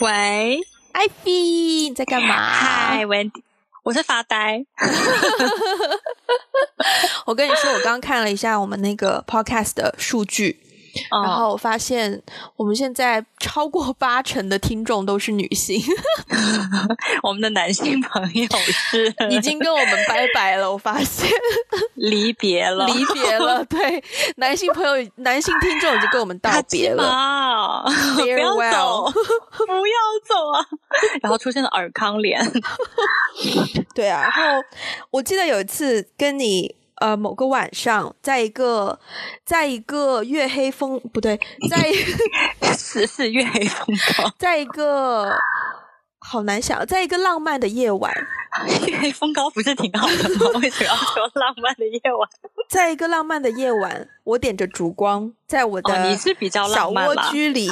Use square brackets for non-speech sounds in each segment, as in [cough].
喂，艾菲，你在干嘛？嗨，Wendy，我在发呆。[laughs] [laughs] 我跟你说，我刚刚看了一下我们那个 podcast 的数据。然后我发现，我们现在超过八成的听众都是女性。[laughs] 我们的男性朋友是已经跟我们拜拜了。我发现 [laughs] 离别了，离别了。对，[laughs] 男性朋友、男性听众已经跟我们道别了。不要走，不要走啊！然后出现了尔康脸。对啊，然后我记得有一次跟你。呃，某个晚上，在一个，在一个月黑风不对，在 [laughs] 是是月黑风高，[laughs] 在一个好难想，在一个浪漫的夜晚，月黑风高不是挺好的吗？为什么要说浪漫的夜晚？[laughs] 在一个浪漫的夜晚，我点着烛光，在我的你是比较小蜗居里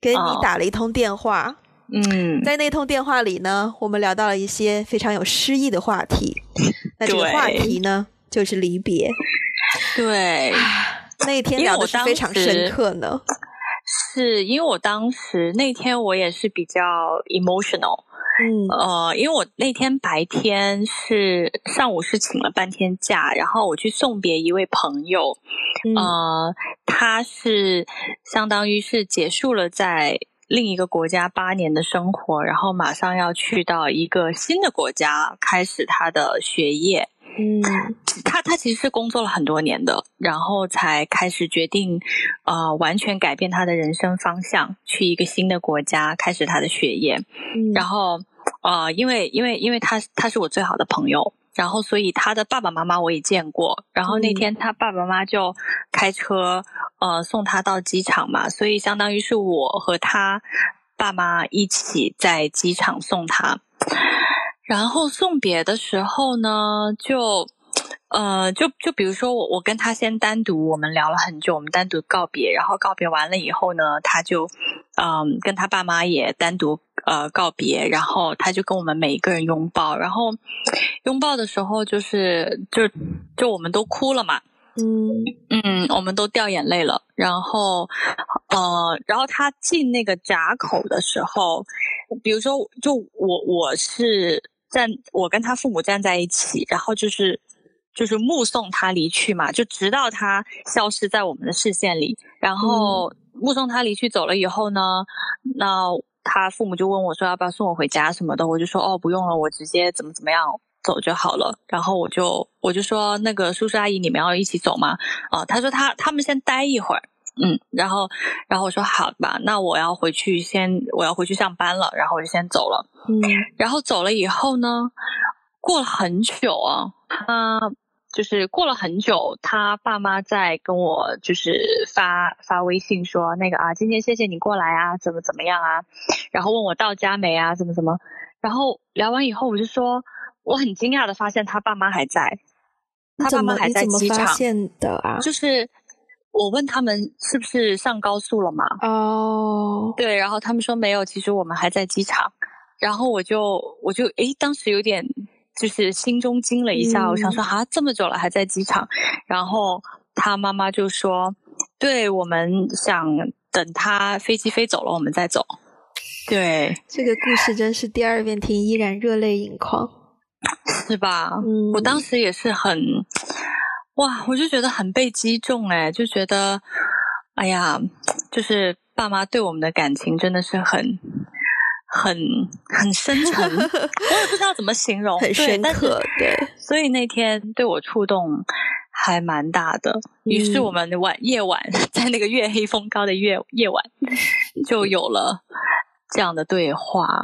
给你打了一通电话。嗯，在那通电话里呢，我们聊到了一些非常有诗意的话题。那这个话题呢？就是离别，对，[sighs] 那一天聊的是非常深刻呢。是因为我当时那天我也是比较 emotional，嗯，呃，因为我那天白天是上午是请了半天假，然后我去送别一位朋友，呃，他是相当于是结束了在另一个国家八年的生活，然后马上要去到一个新的国家开始他的学业。嗯，[tsk] 他他其实是工作了很多年的，然后才开始决定，呃，完全改变他的人生方向，去一个新的国家开始他的学业。嗯，然后，呃，因为因为因为他他是我最好的朋友，然后所以他的爸爸妈妈我也见过。然后那天他爸爸妈妈就开车呃送他到机场嘛，所以相当于是我和他爸妈一起在机场送他。然后送别的时候呢，就，呃，就就比如说我我跟他先单独我们聊了很久，我们单独告别，然后告别完了以后呢，他就，嗯，跟他爸妈也单独呃告别，然后他就跟我们每一个人拥抱，然后拥抱的时候就是就就我们都哭了嘛，嗯。嗯，我们都掉眼泪了，然后呃，然后他进那个闸口的时候，比如说就我我是。站，我跟他父母站在一起，然后就是就是目送他离去嘛，就直到他消失在我们的视线里。然后目送他离去走了以后呢，那他父母就问我说要不要送我回家什么的，我就说哦不用了，我直接怎么怎么样走就好了。然后我就我就说那个叔叔阿姨你们要一起走吗？啊，他说他他们先待一会儿。嗯，然后，然后我说好吧，那我要回去先，我要回去上班了，然后我就先走了。嗯，然后走了以后呢，过了很久啊，他就是过了很久，他爸妈在跟我就是发发微信说那个啊，今天谢谢你过来啊，怎么怎么样啊，然后问我到家没啊，怎么怎么，然后聊完以后我就说我很惊讶的发现他爸妈还在，他爸妈还在机场的啊，就是。我问他们是不是上高速了嘛？哦，对，然后他们说没有，其实我们还在机场。然后我就我就诶，当时有点就是心中惊了一下，我想说啊，这么久了还在机场。然后他妈妈就说，对我们想等他飞机飞走了，我们再走。对，这个故事真是第二遍听依然热泪盈眶，是吧？嗯，我当时也是很。哇，我就觉得很被击中哎，就觉得，哎呀，就是爸妈对我们的感情真的是很、很、很深沉，我也不知道怎么形容，很深刻，对。所以那天对我触动还蛮大的，于是我们晚夜晚在那个月黑风高的夜夜晚，[laughs] 就有了这样的对话。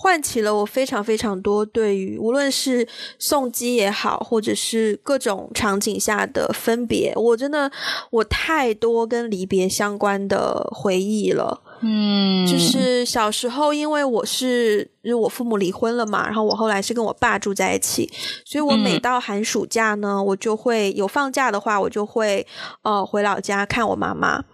唤起了我非常非常多对于无论是送机也好，或者是各种场景下的分别，我真的我太多跟离别相关的回忆了。嗯，就是小时候，因为我是，我父母离婚了嘛，然后我后来是跟我爸住在一起，所以我每到寒暑假呢，我就会有放假的话，我就会呃回老家看我妈妈。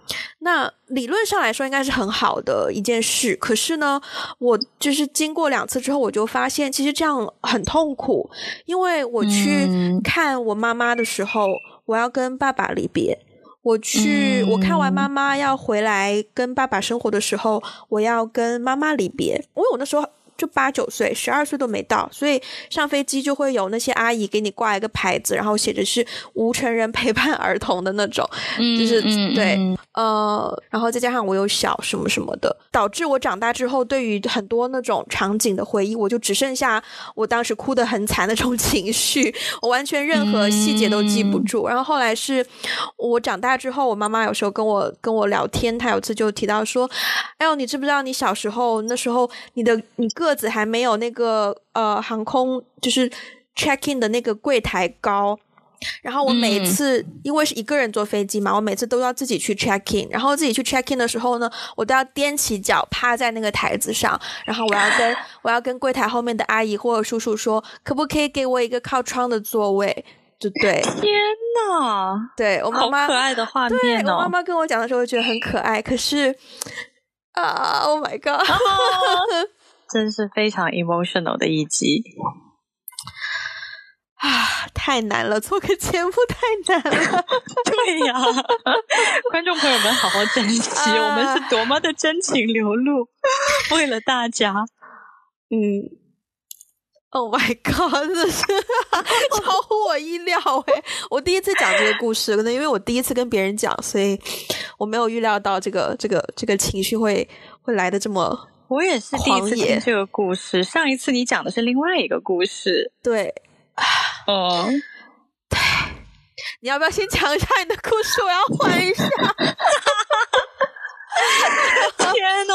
那理论上来说，应该是很好的一件事。可是呢，我就是经过两次之后，我就发现其实这样很痛苦，因为我去看我妈妈的时候，我要跟爸爸离别。我去，我看完妈妈要回来跟爸爸生活的时候，我要跟妈妈离别，因为我那时候。就八九岁，十二岁都没到，所以上飞机就会有那些阿姨给你挂一个牌子，然后写着是无成人陪伴儿童的那种，就是对，呃，然后再加上我有小什么什么的，导致我长大之后对于很多那种场景的回忆，我就只剩下我当时哭得很惨那种情绪，我完全任何细节都记不住。然后后来是我长大之后，我妈妈有时候跟我跟我聊天，她有次就提到说：“哎呦，你知不知道你小时候那时候你的你个。”个子还没有那个呃航空就是 check in 的那个柜台高，然后我每次因为是一个人坐飞机嘛，我每次都要自己去 check in，然后自己去 check in 的时候呢，我都要踮起脚趴在那个台子上，然后我要跟 [sighs] 我要跟柜台后面的阿姨或者叔叔说，可不可以给我一个靠窗的座位？就对，天呐，对我妈妈可爱的画面哦，我妈妈跟我讲的时候觉得很可爱，可是啊，Oh my God！真是非常 emotional 的一集啊！太难了，做个节目太难了。[laughs] 对呀，[laughs] 观众朋友们，好好珍惜，我们是多么的真情流露，为了大家。嗯，Oh my God，这是 [laughs] 超乎我意料哎！我第一次讲这个故事，可能因为我第一次跟别人讲，所以我没有预料到这个这个这个情绪会会来的这么。我也是第一次听这个故事。上一次你讲的是另外一个故事，对，嗯，对。你要不要先讲一下你的故事？我要换一下。[laughs]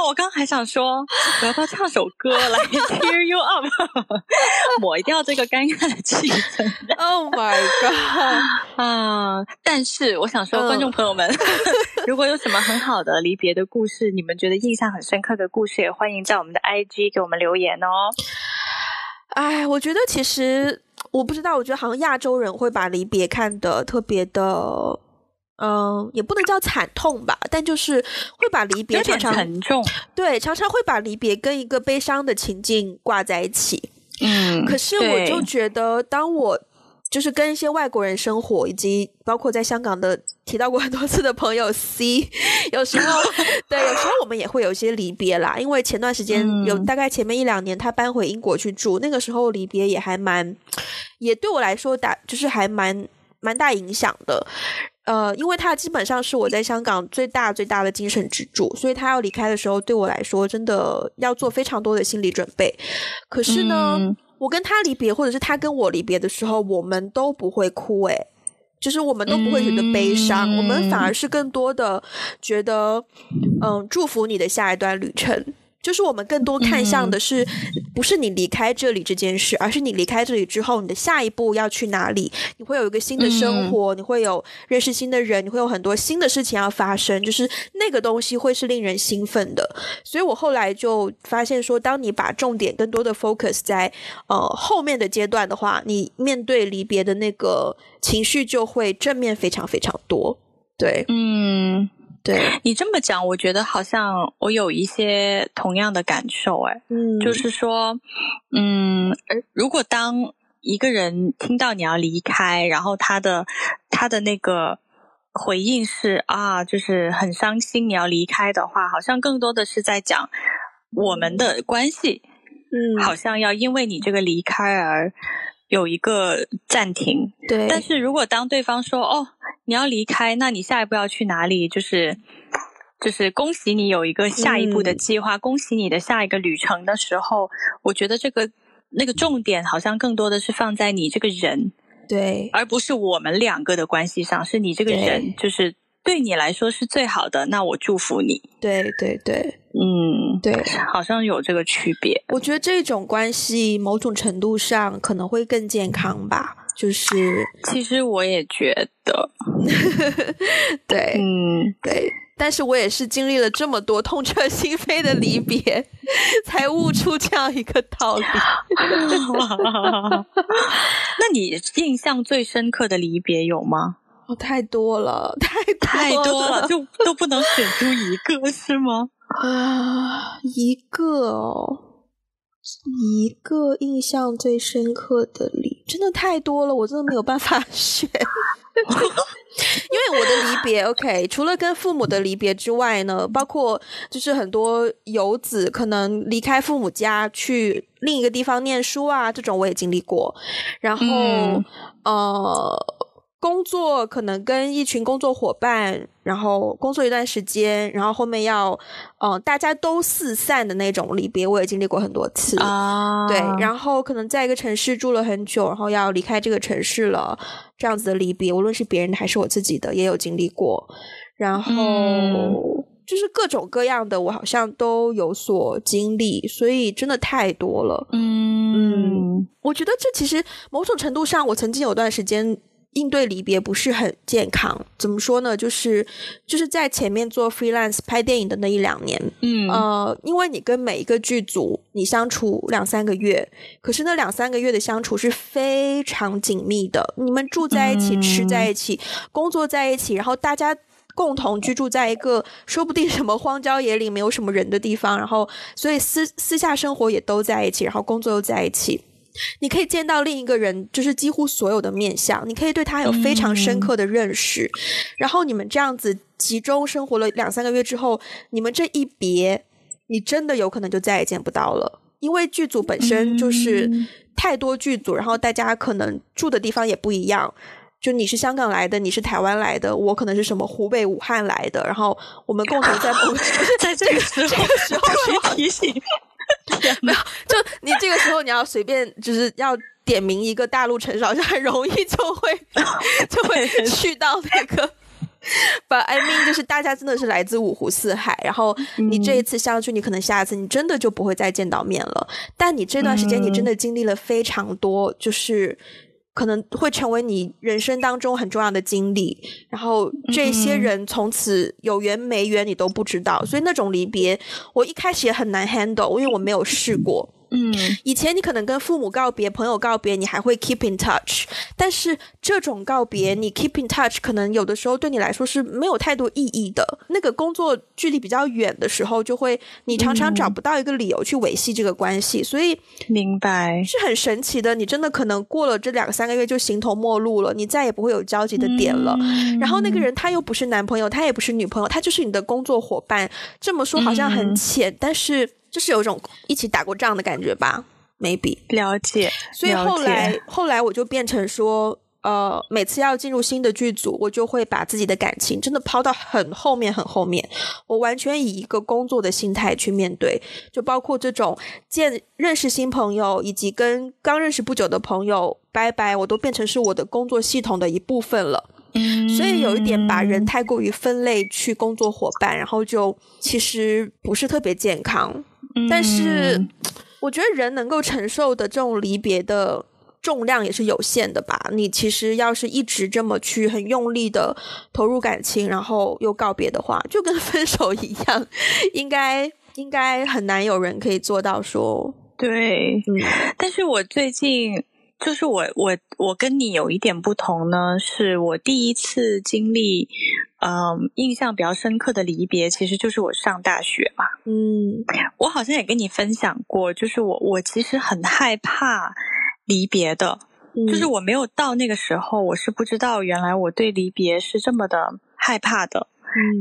我刚还想说，我要不要唱首歌来 [laughs] cheer you up，[laughs] 抹掉这个尴尬的气氛。Oh my god！[laughs] 啊，但是我想说，观众朋友们，如果有什么很好的离别的故事，你们觉得印象很深刻的故事，也欢迎在我们的 IG 给我们留言哦。哎，我觉得其实我不知道，我觉得好像亚洲人会把离别看得特别的。嗯，也不能叫惨痛吧，但就是会把离别常常沉重，对，常常会把离别跟一个悲伤的情境挂在一起。嗯，可是我就觉得，当我就是跟一些外国人生活，以及包括在香港的提到过很多次的朋友 C，[laughs] 有时候对，有时候我们也会有一些离别啦。因为前段时间有大概前面一两年，他搬回英国去住，那个时候离别也还蛮，也对我来说打就是还蛮蛮大影响的。呃，因为他基本上是我在香港最大最大的精神支柱，所以他要离开的时候，对我来说真的要做非常多的心理准备。可是呢，我跟他离别，或者是他跟我离别的时候，我们都不会哭，诶，就是我们都不会觉得悲伤，我们反而是更多的觉得，嗯，祝福你的下一段旅程。就是我们更多看向的是，不是你离开这里这件事，而是你离开这里之后，你的下一步要去哪里？你会有一个新的生活，你会有认识新的人，你会有很多新的事情要发生。就是那个东西会是令人兴奋的。所以我后来就发现说，当你把重点更多的 focus 在呃后面的阶段的话，你面对离别的那个情绪就会正面非常非常多。对，嗯。对。[laughs] 你这么讲，我觉得好像我有一些同样的感受，哎，嗯，就是说，嗯，如果当一个人听到你要离开，然后他的他的那个回应是啊，就是很伤心你要离开的话，好像更多的是在讲我们的关系，嗯，好像要因为你这个离开而。有一个暂停，对。但是如果当对方说：“哦，你要离开，那你下一步要去哪里？”就是，就是恭喜你有一个下一步的计划，恭喜你的下一个旅程的时候，我觉得这个那个重点好像更多的是放在你这个人，对，而不是我们两个的关系上，是你这个人，就是对你来说是最好的。那我祝福你。对对对。嗯，对，好像有这个区别。我觉得这种关系某种程度上可能会更健康吧。就是，其实我也觉得，[laughs] 对，嗯，对。但是我也是经历了这么多痛彻心扉的离别，[laughs] 才悟出这样一个道理。[laughs] 那你印象最深刻的离别有吗？哦，太多了，太 [laughs] 太多了，就都不能选出一个，是吗？啊，一个哦，一个印象最深刻的离，真的太多了，我真的没有办法 [laughs] 选。因为我的离别，OK，除了跟父母的离别之外呢，包括就是很多游子可能离开父母家去另一个地方念书啊，这种我也经历过。然后，呃。工作可能跟一群工作伙伴，然后工作一段时间，然后后面要，嗯，大家都四散的那种离别，我也经历过很多次啊。对，然后可能在一个城市住了很久，然后要离开这个城市了，这样子的离别，无论是别人的还是我自己的，也有经历过。然后就是各种各样的，我好像都有所经历，所以真的太多了。嗯，我觉得这其实某种程度上，我曾经有段时间。应对离别不是很健康，怎么说呢？就是就是在前面做 freelance 拍电影的那一两年，嗯呃，因为你跟每一个剧组你相处两三个月，可是那两三个月的相处是非常紧密的，你们住在一起，吃在一起，工作在一起，然后大家共同居住在一个说不定什么荒郊野岭没有什么人的地方，然后所以私私下生活也都在一起，然后工作又在一起。你可以见到另一个人，就是几乎所有的面相，你可以对他有非常深刻的认识。然后你们这样子集中生活了两三个月之后，你们这一别，你真的有可能就再也见不到了。因为剧组本身就是太多剧组，然后大家可能住的地方也不一样。就你是香港来的，你是台湾来的，我可能是什么湖北武汉来的，然后我们共同在 [laughs] 在这个时候时候提醒。[laughs] 没有，就你这个时候你要随便，就是要点名一个大陆城市，好像很容易就会 [laughs] 就会去到那个。But I mean，就是大家真的是来自五湖四海，然后你这一次相聚，你可能下一次你真的就不会再见到面了。但你这段时间，你真的经历了非常多，就是。可能会成为你人生当中很重要的经历，然后这些人从此有缘没缘你都不知道，所以那种离别，我一开始也很难 handle，因为我没有试过。嗯，以前你可能跟父母告别、朋友告别，你还会 keep in touch，但是这种告别，你 keep in touch，可能有的时候对你来说是没有太多意义的。那个工作距离比较远的时候，就会你常常找不到一个理由去维系这个关系，所以明白是很神奇的。你真的可能过了这两三个月就形同陌路了，你再也不会有交集的点了。然后那个人他又不是男朋友，他也不是女朋友，他就是你的工作伙伴。这么说好像很浅，但是。就是有一种一起打过仗的感觉吧，maybe 了解。所以后来后来我就变成说，呃，每次要进入新的剧组，我就会把自己的感情真的抛到很后面很后面，我完全以一个工作的心态去面对，就包括这种见认识新朋友，以及跟刚认识不久的朋友拜拜，我都变成是我的工作系统的一部分了。嗯，所以有一点把人太过于分类去工作伙伴，然后就其实不是特别健康。但是，我觉得人能够承受的这种离别的重量也是有限的吧。你其实要是一直这么去很用力的投入感情，然后又告别的话，就跟分手一样，应该应该很难有人可以做到说对。但是我最近。就是我我我跟你有一点不同呢，是我第一次经历，嗯，印象比较深刻的离别，其实就是我上大学嘛。嗯，我好像也跟你分享过，就是我我其实很害怕离别的，就是我没有到那个时候，我是不知道原来我对离别是这么的害怕的。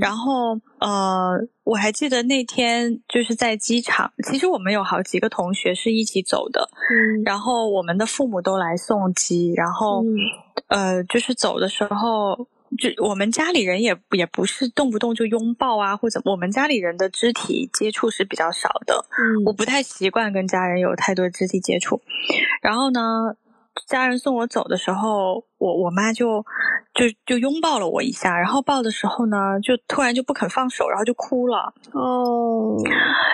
然后，呃，我还记得那天就是在机场，其实我们有好几个同学是一起走的，嗯，然后我们的父母都来送机，然后，呃，就是走的时候，就我们家里人也也不是动不动就拥抱啊，或者我们家里人的肢体接触是比较少的，嗯，我不太习惯跟家人有太多肢体接触，然后呢。家人送我走的时候，我我妈就就就拥抱了我一下，然后抱的时候呢，就突然就不肯放手，然后就哭了。哦，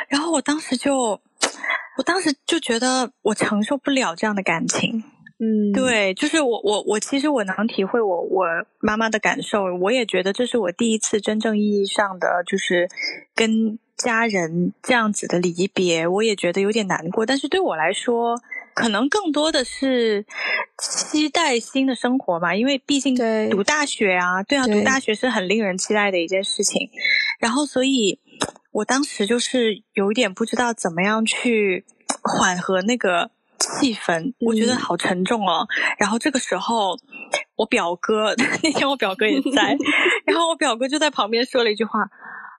然后我当时就，我当时就觉得我承受不了这样的感情。嗯，对，就是我我我其实我能体会我我妈妈的感受，我也觉得这是我第一次真正意义上的就是跟家人这样子的离别，我也觉得有点难过。但是对我来说。可能更多的是期待新的生活吧，因为毕竟读大学啊，对啊，读大学是很令人期待的一件事情。然后，所以我当时就是有一点不知道怎么样去缓和那个气氛，我觉得好沉重哦。然后这个时候，我表哥 [laughs] 那天我表哥也在，[laughs] 然后我表哥就在旁边说了一句话：“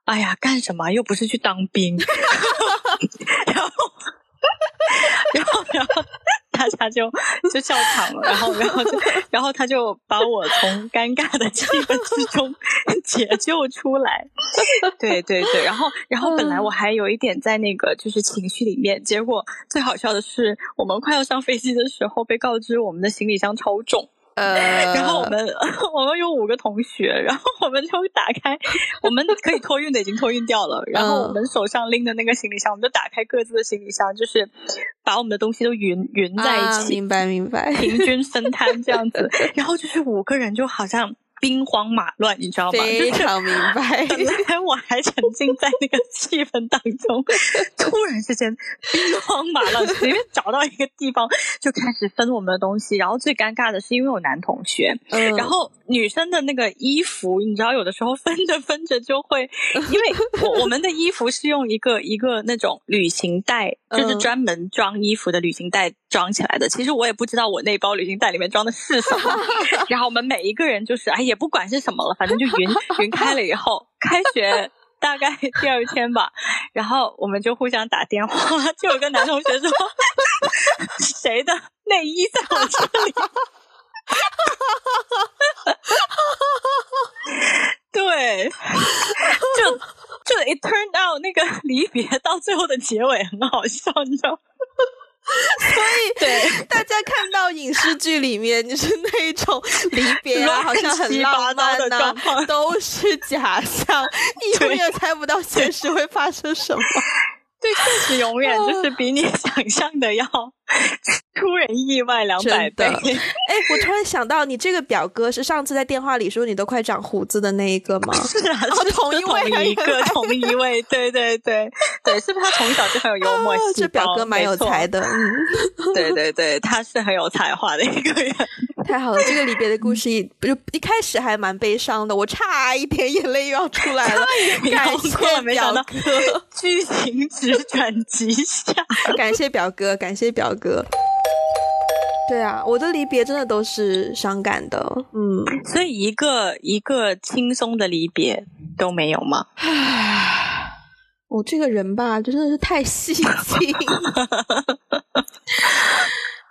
哎呀，干什么？又不是去当兵。” [laughs] 然后，然后，大家就就笑场了，然后，然后，就，然后他就把我从尴尬的气氛之中解救出来。对对对，[laughs] 然后，然后本来我还有一点在那个就是情绪里面，结果最好笑的是，我们快要上飞机的时候被告知我们的行李箱超重。呃，然后我们 [laughs] 我们有五个同学，然后我们就打开，我们可以托运的已经托运掉了，然后我们手上拎的那个行李箱，我们就打开各自的行李箱，就是把我们的东西都匀匀在一起，明白明白，平均分摊这样子，[laughs] 然后就是五个人就好像。兵荒马乱，你知道吗？非常明白。[laughs] 本来我还沉浸在那个气氛当中，[laughs] 突然之间兵荒马乱，随便找到一个地方就开始分我们的东西。然后最尴尬的是，因为有男同学，然后女生的那个衣服，你知道，有的时候分着分着就会，[laughs] 因为我我们的衣服是用一个一个那种旅行袋，就是专门装衣服的旅行袋装起来的。其实我也不知道我那包旅行袋里面装的是什么。然后我们每一个人就是哎。也不管是什么了，反正就云 [laughs] 云开了以后，开学大概第二天吧，[laughs] 然后我们就互相打电话，[laughs] 就有个男同学说：“谁的内衣在我这里？”对，就就 it turned out 那个离别到最后的结尾很好笑，你知道。所以，对。大家看到影视剧里面就是那种离别啊，好像很浪漫呐，都是假象，[laughs] 你永远猜不到现实会发生什么。对，确实永远就是比你 [laughs] 想象的要出人意外两百倍。哎，我突然想到，你这个表哥是上次在电话里说你都快长胡子的那一个吗？[laughs] 是啊，是同一位，同一个，同一位。对对对 [laughs] 对，是不是他从小就很有幽默？这表哥蛮有才的。嗯，对对对，他是很有才华的一个人。太好了，这个离别的故事一就一开始还蛮悲伤的，我差一点眼泪又要出来了。感谢表哥，剧情直转直下。[laughs] 感谢表哥，感谢表哥。对啊，我的离别真的都是伤感的。嗯，所以一个一个轻松的离别都没有吗？我这个人吧，就真的是太细心。[laughs]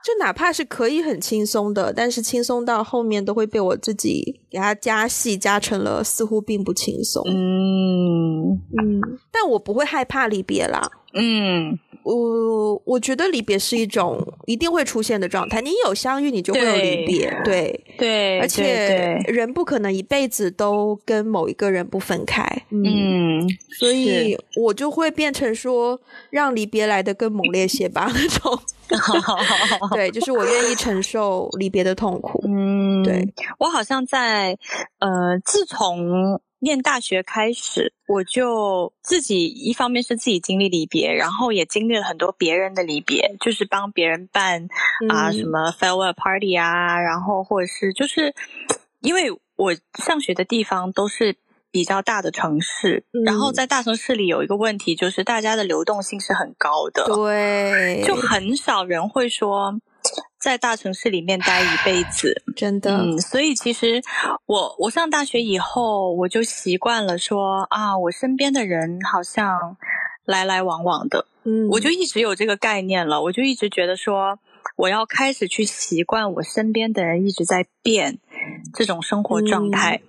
就哪怕是可以很轻松的，但是轻松到后面都会被我自己给它加戏，加成了似乎并不轻松。嗯嗯，但我不会害怕离别啦。嗯，我我觉得离别是一种一定会出现的状态。你有相遇，你就会有离别。对对，而且人不可能一辈子都跟某一个人不分开。嗯，所以我就会变成说，让离别来的更猛烈些吧，那种。[laughs] 对，就是我愿意承受离别的痛苦。嗯，对我好像在呃，自从念大学开始，我就自己一方面是自己经历离别，然后也经历了很多别人的离别，就是帮别人办啊什么 farewell party 啊，然后或者是就是因为我上学的地方都是。比较大的城市，然后在大城市里有一个问题，就是大家的流动性是很高的，对，就很少人会说在大城市里面待一辈子，真的。嗯，所以其实我我上大学以后，我就习惯了说啊，我身边的人好像来来往往的，嗯，我就一直有这个概念了，我就一直觉得说我要开始去习惯我身边的人一直在变这种生活状态。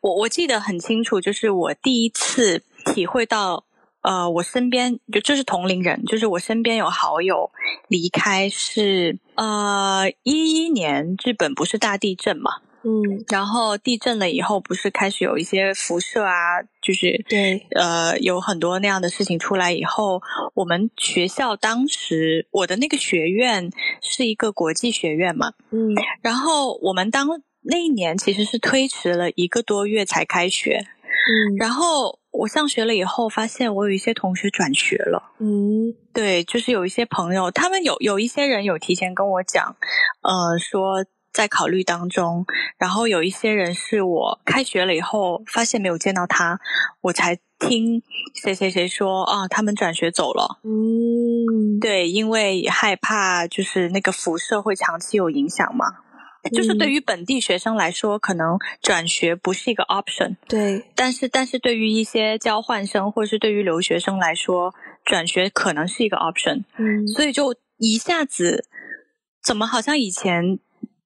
我我记得很清楚，就是我第一次体会到，呃，我身边就就是同龄人，就是我身边有好友离开，是呃一一年日本不是大地震嘛，嗯，然后地震了以后，不是开始有一些辐射啊，就是对，呃，有很多那样的事情出来以后，我们学校当时我的那个学院是一个国际学院嘛，嗯，然后我们当。那一年其实是推迟了一个多月才开学，嗯，然后我上学了以后，发现我有一些同学转学了，嗯，对，就是有一些朋友，他们有有一些人有提前跟我讲，呃，说在考虑当中，然后有一些人是我开学了以后发现没有见到他，我才听谁谁谁说啊，他们转学走了，嗯。嗯，对，因为害怕就是那个辐射会长期有影响嘛。就是对于本地学生来说，可能转学不是一个 option。对，但是但是对于一些交换生或者是对于留学生来说，转学可能是一个 option。嗯，所以就一下子，怎么好像以前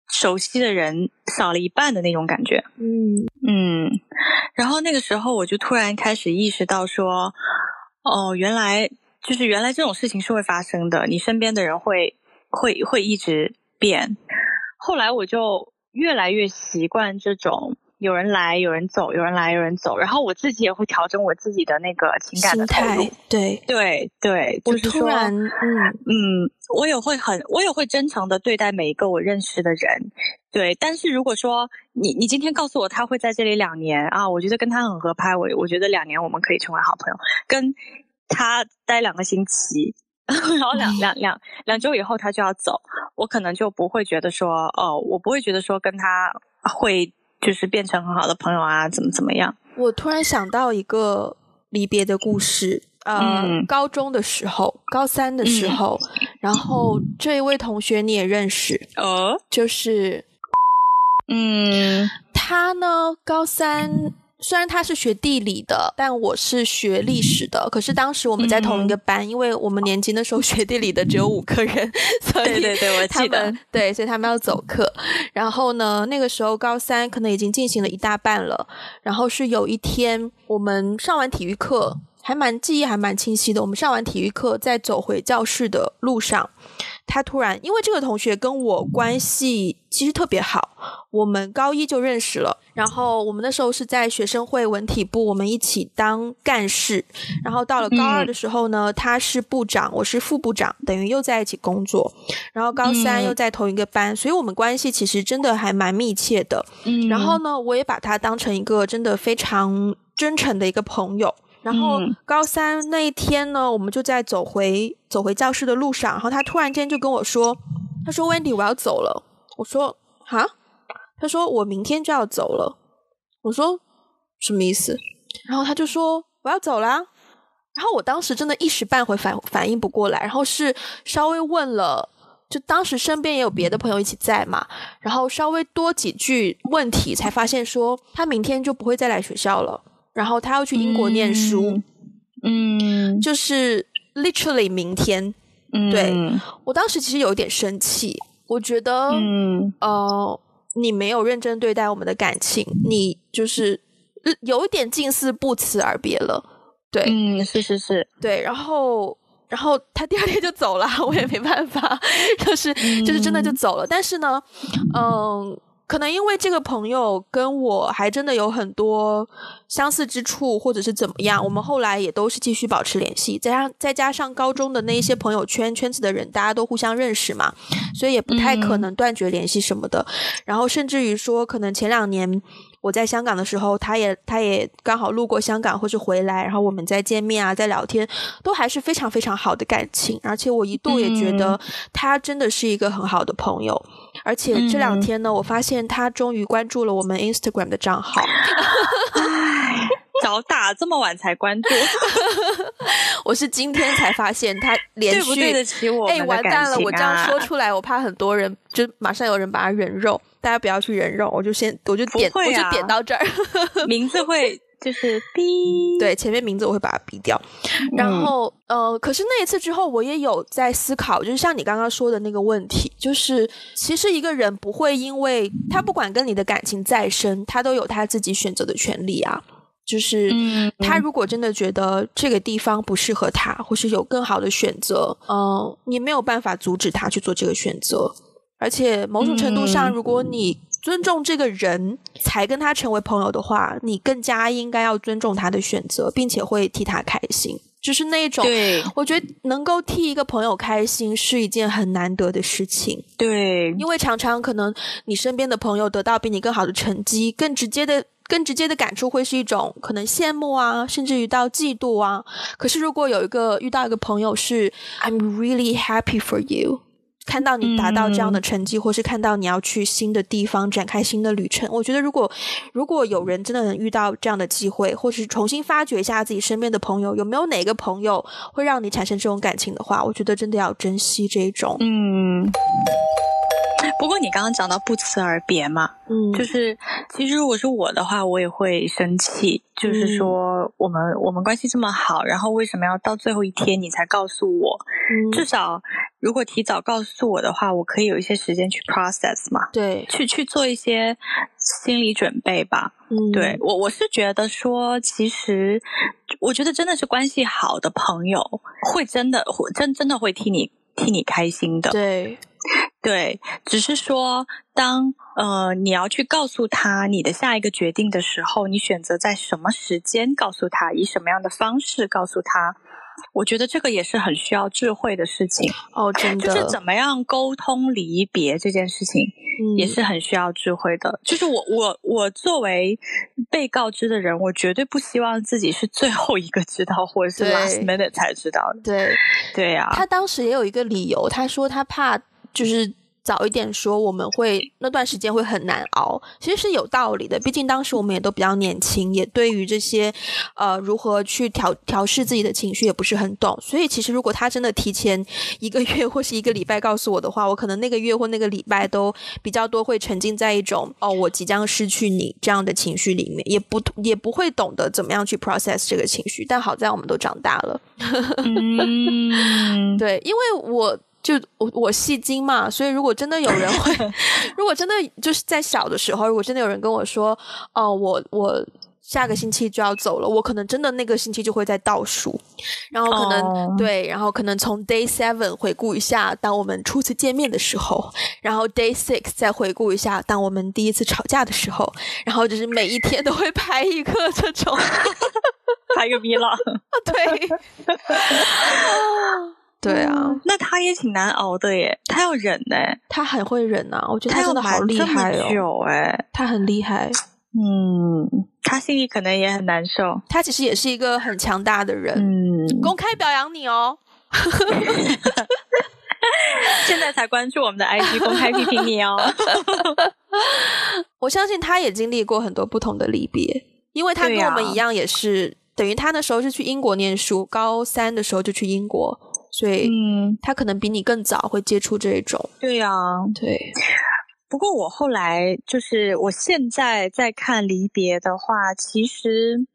熟悉的人少了一半的那种感觉。嗯嗯，然后那个时候我就突然开始意识到说，哦，原来就是原来这种事情是会发生的，你身边的人会会会一直变。后来我就越来越习惯这种有人来有人走，有人来有人走，然后我自己也会调整我自己的那个情感的投入。对对对，就是突然，嗯嗯，我也会很，我也会真诚的对待每一个我认识的人。对，但是如果说你你今天告诉我他会在这里两年啊，我觉得跟他很合拍，我我觉得两年我们可以成为好朋友。跟他待两个星期。[laughs] 然后两两两两周以后他就要走，我可能就不会觉得说，哦，我不会觉得说跟他会就是变成很好的朋友啊，怎么怎么样？我突然想到一个离别的故事，呃，高中的时候，高三的时候，然后这一位同学你也认识，呃，就是，嗯，他呢，高三。虽然他是学地理的，但我是学历史的。可是当时我们在同一个班，因为我们年级的时候学地理的只有五个人，[laughs] 所以对对，我记得对，所以他们要走课。然后呢，那个时候高三可能已经进行了一大半了。然后是有一天，我们上完体育课，还蛮记忆还蛮清晰的。我们上完体育课，在走回教室的路上。他突然，因为这个同学跟我关系其实特别好，我们高一就认识了。然后我们那时候是在学生会文体部，我们一起当干事。然后到了高二的时候呢，他是部长，我是副部长，等于又在一起工作。然后高三又在同一个班，所以我们关系其实真的还蛮密切的。然后呢，我也把他当成一个真的非常真诚的一个朋友。然后高三那一天呢，我们就在走回走回教室的路上，然后他突然间就跟我说：“他说，Wendy，我要走了。”我说：“哈？”他说：“我明天就要走了。”我说：“什么意思？”然后他就说：“我要走啦。”然后我当时真的一时半会反反应不过来，然后是稍微问了，就当时身边也有别的朋友一起在嘛，然后稍微多几句问题，才发现说他明天就不会再来学校了。然后他要去英国念书，嗯，就是 literally 明天，嗯对。我当时其实有一点生气，我觉得，嗯呃，你没有认真对待我们的感情，你就是有一点近似不辞而别了，对，嗯，是是是，对，然后，然后他第二天就走了，[laughs] 我也没办法，就是就是真的就走了，但是呢，嗯。可能因为这个朋友跟我还真的有很多相似之处，或者是怎么样，我们后来也都是继续保持联系。再加再加上高中的那一些朋友圈圈子的人，大家都互相认识嘛，所以也不太可能断绝联系什么的。然后甚至于说，可能前两年我在香港的时候，他也他也刚好路过香港或是回来，然后我们再见面啊，再聊天，都还是非常非常好的感情。而且我一度也觉得他真的是一个很好的朋友。而且这两天呢，我发现他终于关注了我们 Instagram 的账号。[laughs] 唉，早打这么晚才关注，[laughs] 我是今天才发现他连续对不对得起我哎，完蛋了！我这样说出来，我怕很多人就马上有人把他人肉，大家不要去人肉，我就先我就点我就点到这儿，[laughs] 名字会。就是逼对前面名字我会把它逼掉，然后呃，可是那一次之后，我也有在思考，就是像你刚刚说的那个问题，就是其实一个人不会因为他不管跟你的感情再深，他都有他自己选择的权利啊。就是他如果真的觉得这个地方不适合他，或是有更好的选择，嗯，你没有办法阻止他去做这个选择。而且某种程度上，如果你尊重这个人才跟他成为朋友的话，你更加应该要尊重他的选择，并且会替他开心。就是那种，对，我觉得能够替一个朋友开心是一件很难得的事情。对，因为常常可能你身边的朋友得到比你更好的成绩，更直接的、更直接的感触会是一种可能羡慕啊，甚至于到嫉妒啊。可是如果有一个遇到一个朋友是 I'm really happy for you。看到你达到这样的成绩，或是看到你要去新的地方展开新的旅程。我觉得，如果如果有人真的能遇到这样的机会，或是重新发掘一下自己身边的朋友，有没有哪个朋友会让你产生这种感情的话，我觉得真的要珍惜这种。嗯。不过你刚刚讲到不辞而别嘛，嗯，就是其实如果是我的话，我也会生气。就是说，我们我们关系这么好，然后为什么要到最后一天你才告诉我？至少如果提早告诉我的话，我可以有一些时间去 process 嘛，对，去去做一些心理准备吧。嗯，对我我是觉得说，其实我觉得真的是关系好的朋友，会真的会真真的会替你替你开心的。对。对，只是说，当呃你要去告诉他你的下一个决定的时候，你选择在什么时间告诉他，以什么样的方式告诉他，我觉得这个也是很需要智慧的事情哦，真的，就是怎么样沟通离别这件事情，也是很需要智慧的。就是我我我作为被告知的人，我绝对不希望自己是最后一个知道，或者是 last minute 才知道的。对对呀，他当时也有一个理由，他说他怕。就是早一点说，我们会那段时间会很难熬，其实是有道理的。毕竟当时我们也都比较年轻，也对于这些呃如何去调调试自己的情绪也不是很懂。所以其实如果他真的提前 [laughs] 一个月或是一个礼拜告诉我的话，我可能那个月或那个礼拜都比较多会沉浸在一种哦我即将失去你这样的情绪里面，也不也不会懂得怎么样去 process 这个情绪。但好在我们都长大了，[laughs] 对，因为我。就我我戏精嘛，所以如果真的有人会，[laughs] 如果真的就是在小的时候，如果真的有人跟我说，哦，我我下个星期就要走了，我可能真的那个星期就会在倒数，然后可能对，然后可能从 day seven 回顾一下，当我们初次见面的时候，然后 day six 再回顾一下，当我们第一次吵架的时候，然后就是每一天都会拍一个这种，拍个 v 了，[laughs] 对。[laughs] 对啊，那他也挺难熬的耶，他要忍呢，他很会忍啊，我觉得他真的好厉害哦，哎，他很厉害，嗯，他心里可能也很难受，他其实也是一个很强大的人，嗯，公开表扬你哦 [laughs] [laughs] 现在才关注我们的 IG，公开批评你哦，[laughs] 我相信他也经历过很多不同的离别，因为他跟我们一样，也是等于他那时候是去英国念书，高三的时候就去英国。所以，嗯，他可能比你更早会接触这种。对呀，对。不过我后来就是，我现在在看离别的话，其实，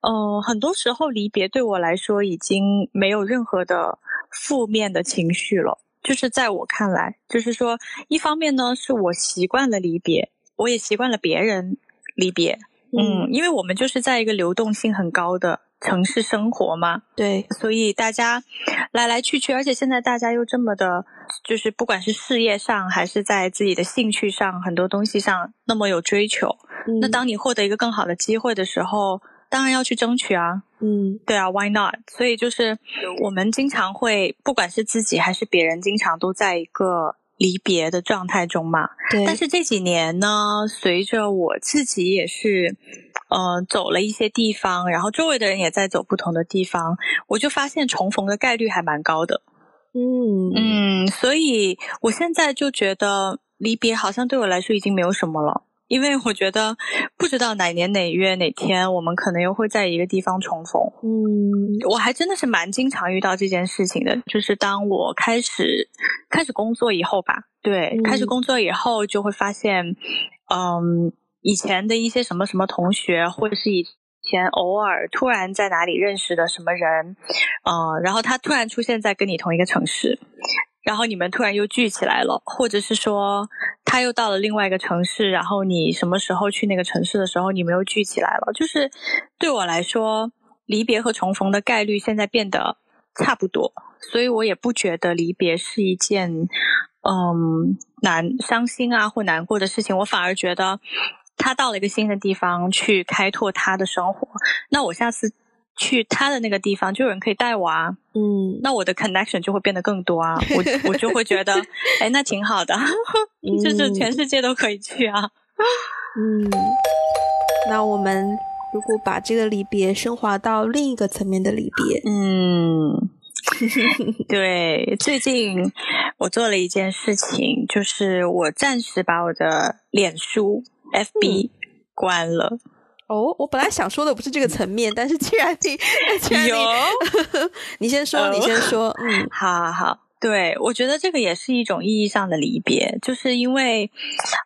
呃，很多时候离别对我来说已经没有任何的负面的情绪了。就是在我看来，就是说，一方面呢，是我习惯了离别，我也习惯了别人离别。嗯，因为我们就是在一个流动性很高的。城市生活嘛，对，所以大家来来去去，而且现在大家又这么的，就是不管是事业上还是在自己的兴趣上，很多东西上那么有追求。那当你获得一个更好的机会的时候，当然要去争取啊。嗯，对啊，Why not？所以就是我们经常会，不管是自己还是别人，经常都在一个离别的状态中嘛。对。但是这几年呢，随着我自己也是。呃，走了一些地方，然后周围的人也在走不同的地方，我就发现重逢的概率还蛮高的。嗯嗯，所以我现在就觉得离别好像对我来说已经没有什么了，因为我觉得不知道哪年哪月哪天我们可能又会在一个地方重逢。嗯，我还真的是蛮经常遇到这件事情的，就是当我开始开始工作以后吧，对，开始工作以后就会发现，嗯。以前的一些什么什么同学，或者是以前偶尔突然在哪里认识的什么人，嗯，然后他突然出现在跟你同一个城市，然后你们突然又聚起来了，或者是说他又到了另外一个城市，然后你什么时候去那个城市的时候，你们又聚起来了。就是对我来说，离别和重逢的概率现在变得差不多，所以我也不觉得离别是一件嗯难伤心啊或难过的事情，我反而觉得。他到了一个新的地方去开拓他的生活，那我下次去他的那个地方就有人可以带我啊，嗯，那我的 connection 就会变得更多啊，我我就会觉得，哎，那挺好的，[laughs] 就是全世界都可以去啊，嗯，那我们如果把这个离别升华到另一个层面的离别，嗯，对，最近我做了一件事情，就是我暂时把我的脸书 FB 关了。哦，我本来想说的不是这个层面，但是既然你，既然你，有你先说，你先说，嗯，好好好，对我觉得这个也是一种意义上的离别，就是因为，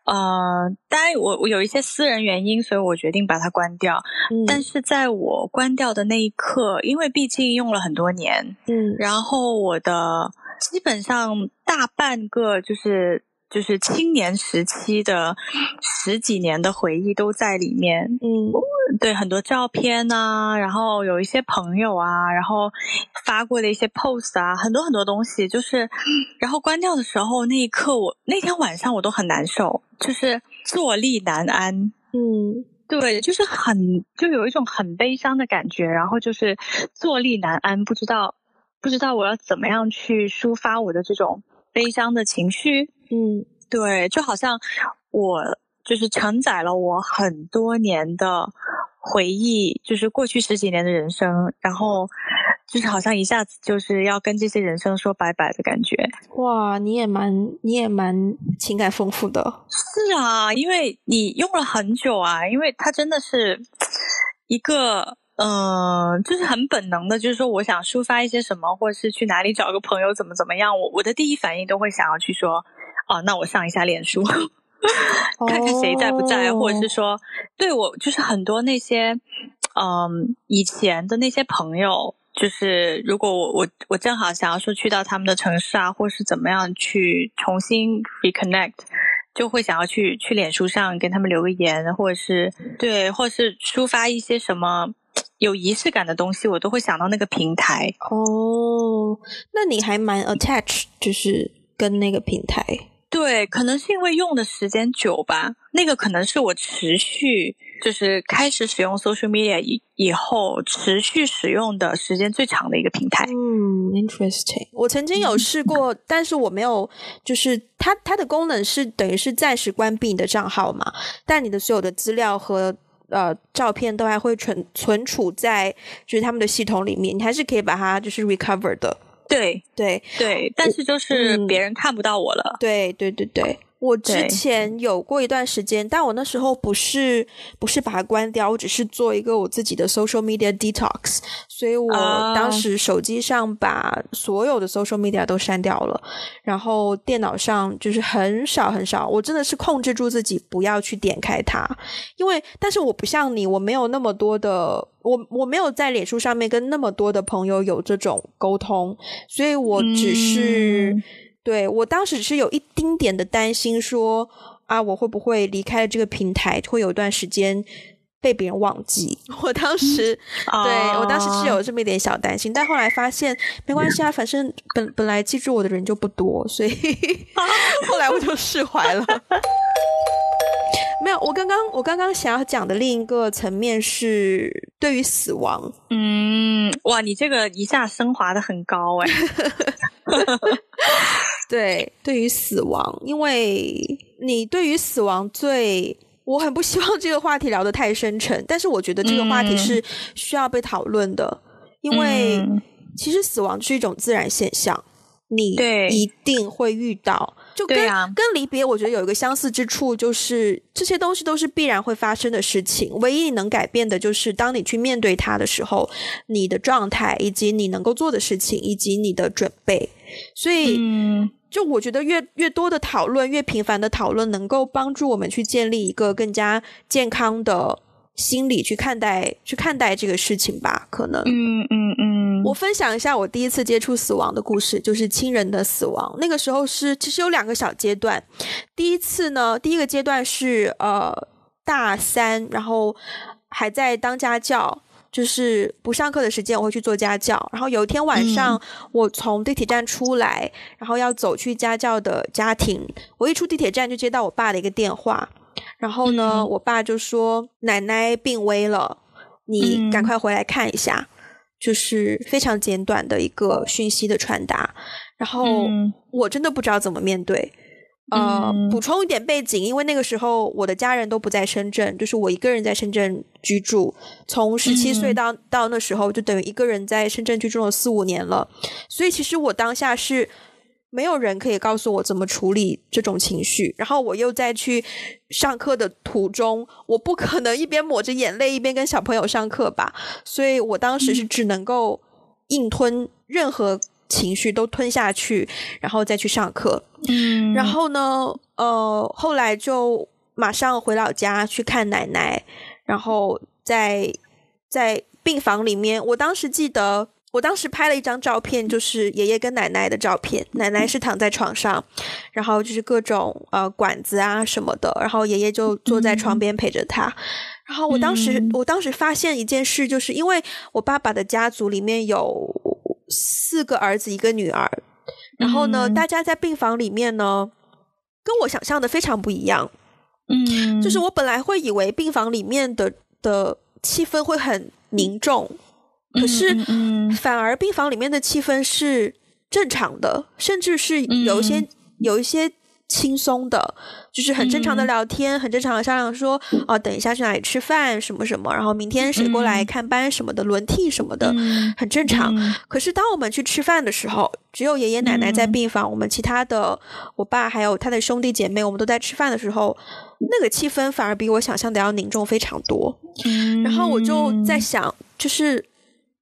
呃，当然我我有一些私人原因，所以我决定把它关掉。嗯但是在我关掉的那一刻，因为毕竟用了很多年，嗯然后我的基本上大半个就是就是青年时期的十几年的回忆都在里面。嗯对很多照片啊，然后有一些朋友啊，然后发过的一些 post 啊，很多很多东西，就是，然后关掉的时候那一刻我，那天晚上我都很难受，就是坐立难安。嗯对，就是很就有一种很悲伤的感觉，然后就是坐立难安，不知道不知道我要怎么样去抒发我的这种悲伤的情绪。嗯对，就好像我就是承载了我很多年的回忆，就是过去十几年的人生，然后就是好像一下子就是要跟这些人生说拜拜的感觉。哇，你也蛮你也蛮情感丰富的，是啊，因为你用了很久啊，因为它真的是一个。嗯，就是很本能的，就是说，我想抒发一些什么，或者是去哪里找个朋友，怎么怎么样，我我的第一反应都会想要去说，哦，那我上一下脸书，[laughs] 看看谁在不在，或者是说，对我就是很多那些，嗯，以前的那些朋友，就是如果我我我正好想要说去到他们的城市啊，或是怎么样去重新 reconnect，就会想要去去脸书上跟他们留个言，或者是对，或者是抒发一些什么有仪式感的东西，我都会想到那个平台。哦，那你还蛮 attach，就是跟那个平台，对，可能是因为用的时间久吧，那个可能是我持续就是开始使用 social media 以以后持续使用的时间最长的一个平台。嗯，interesting。我曾经有试过，但是我没有，就是它它的功能是等于是暂时关闭你的账号嘛，但你的所有的资料和呃照片都还会存存储在就是他们的系统里面，你还是可以把它就是 recover 的。对对对，但是就是嗯别人看不到我了。对对对对。我之前有过一段时间，但我那时候不是不是把它关掉，我只是做一个我自己的 social media detox，所以我哦。当时手机上把所有的 social media 都删掉了，然后电脑上就是很少很少，我真的是控制住自己不要去点开它，因为但是我不像你，我没有那么多的。我我没有在脸书上面跟那么多的朋友有这种沟通，所以我只是、嗯对我当时只是有一丁点的担心说，啊，我会不会离开了这个平台，会有一段时间被别人忘记？[laughs] 我当时、对我当时是有这么一点小担心，但后来发现没关系啊，反正本本来记住我的人就不多，所以 [laughs] 后来我就释怀了。[laughs] 没有，我刚刚我刚刚想要讲的另一个层面是对于死亡，嗯，哇，你这个一下升华的很高哎。对，对于死亡，因为你对于死亡最，我很不希望这个话题聊得太深沉，但是我觉得这个话题嗯是需要被讨论的，因为嗯其实死亡是一种自然现象，你对一定会遇到。就跟、啊跟离别，我觉得有一个相似之处，就是这些东西都是必然会发生的事情。唯一你能改变的，就是当你去面对它的时候，你的状态，以及你能够做的事情，以及你的准备。所以，嗯就我觉得越越多的讨论，越频繁的讨论，能够帮助我们去建立一个更加健康的心理去看待去看待这个事情吧。可能，嗯嗯嗯，我分享一下我第一次接触死亡的故事，就是亲人的死亡。那个时候是其实有两个小阶段，第一次呢，第一个阶段是呃大三，然后还在当家教。就是不上课的时间，我会去做家教。然后有一天晚上，我从地铁站出来，然后要走去家教的家庭。我一出地铁站就接到我爸的一个电话，然后呢，嗯我爸就说奶奶病危了，你嗯赶快回来看一下。就是非常简短的一个讯息的传达，然后嗯我真的不知道怎么面对。呃，补充一点背景，因为那个时候我的家人都不在深圳，就是我一个人在深圳居住。从十七岁到到那时候，就等于一个人在深圳居住了四五年了。所以其实我当下是没有人可以告诉我怎么处理这种情绪。然后我又在去上课的途中，我不可能一边抹着眼泪一边跟小朋友上课吧。所以我当时是只能够硬吞任何。情绪都吞下去，然后再去上课。嗯，然后呢，呃，后来就马上回老家去看奶奶，然后在在病房里面，我当时记得，我当时拍了一张照片，就是爷爷跟奶奶的照片。奶奶是躺在床上，然后就是各种呃管子啊什么的，然后爷爷就坐在床边陪着他。然后我当时，我当时发现一件事，就是因为我爸爸的家族里面有。四个儿子一个女儿，然后呢，大家在病房里面呢，跟我想象的非常不一样。嗯，就是我本来会以为病房里面的的气氛会很凝重，可是反而病房里面的气氛是正常的，甚至是有一些有一些。轻松的，就是很正常的聊天，很正常的商量说，哦，等一下去哪里吃饭，什么什么，然后明天谁过来看班什么的，轮替什么的，很正常。可是当我们去吃饭的时候，只有爷爷奶奶在病房，我们其他的，我爸还有他的兄弟姐妹，我们都在吃饭的时候，那个气氛反而比我想象的要凝重非常多。然后我就在想，就是